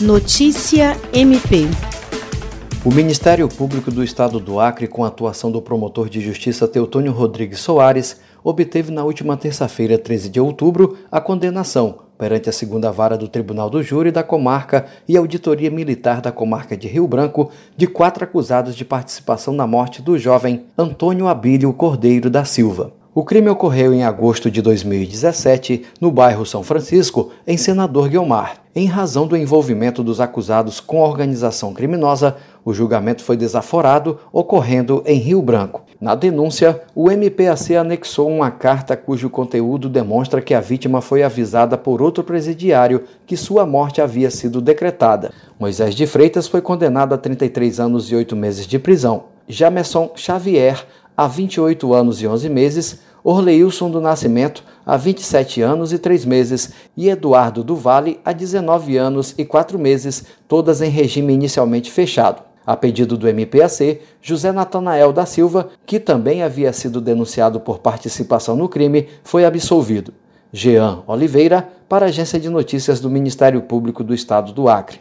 Notícia MP. O Ministério Público do Estado do Acre, com a atuação do promotor de justiça Teutônio Rodrigues Soares, obteve na última terça-feira, 13 de outubro, a condenação perante a segunda vara do Tribunal do Júri da Comarca e Auditoria Militar da Comarca de Rio Branco de quatro acusados de participação na morte do jovem Antônio Abílio Cordeiro da Silva. O crime ocorreu em agosto de 2017, no bairro São Francisco, em Senador Guilmar. Em razão do envolvimento dos acusados com a organização criminosa, o julgamento foi desaforado, ocorrendo em Rio Branco. Na denúncia, o MPAC anexou uma carta cujo conteúdo demonstra que a vítima foi avisada por outro presidiário que sua morte havia sido decretada. Moisés de Freitas foi condenado a 33 anos e 8 meses de prisão. Jamerson Xavier há 28 anos e 11 meses, Orleilson do Nascimento, há 27 anos e 3 meses, e Eduardo do Vale, há 19 anos e 4 meses, todas em regime inicialmente fechado. A pedido do MPAC, José Natanael da Silva, que também havia sido denunciado por participação no crime, foi absolvido. Jean Oliveira, para a Agência de Notícias do Ministério Público do Estado do Acre.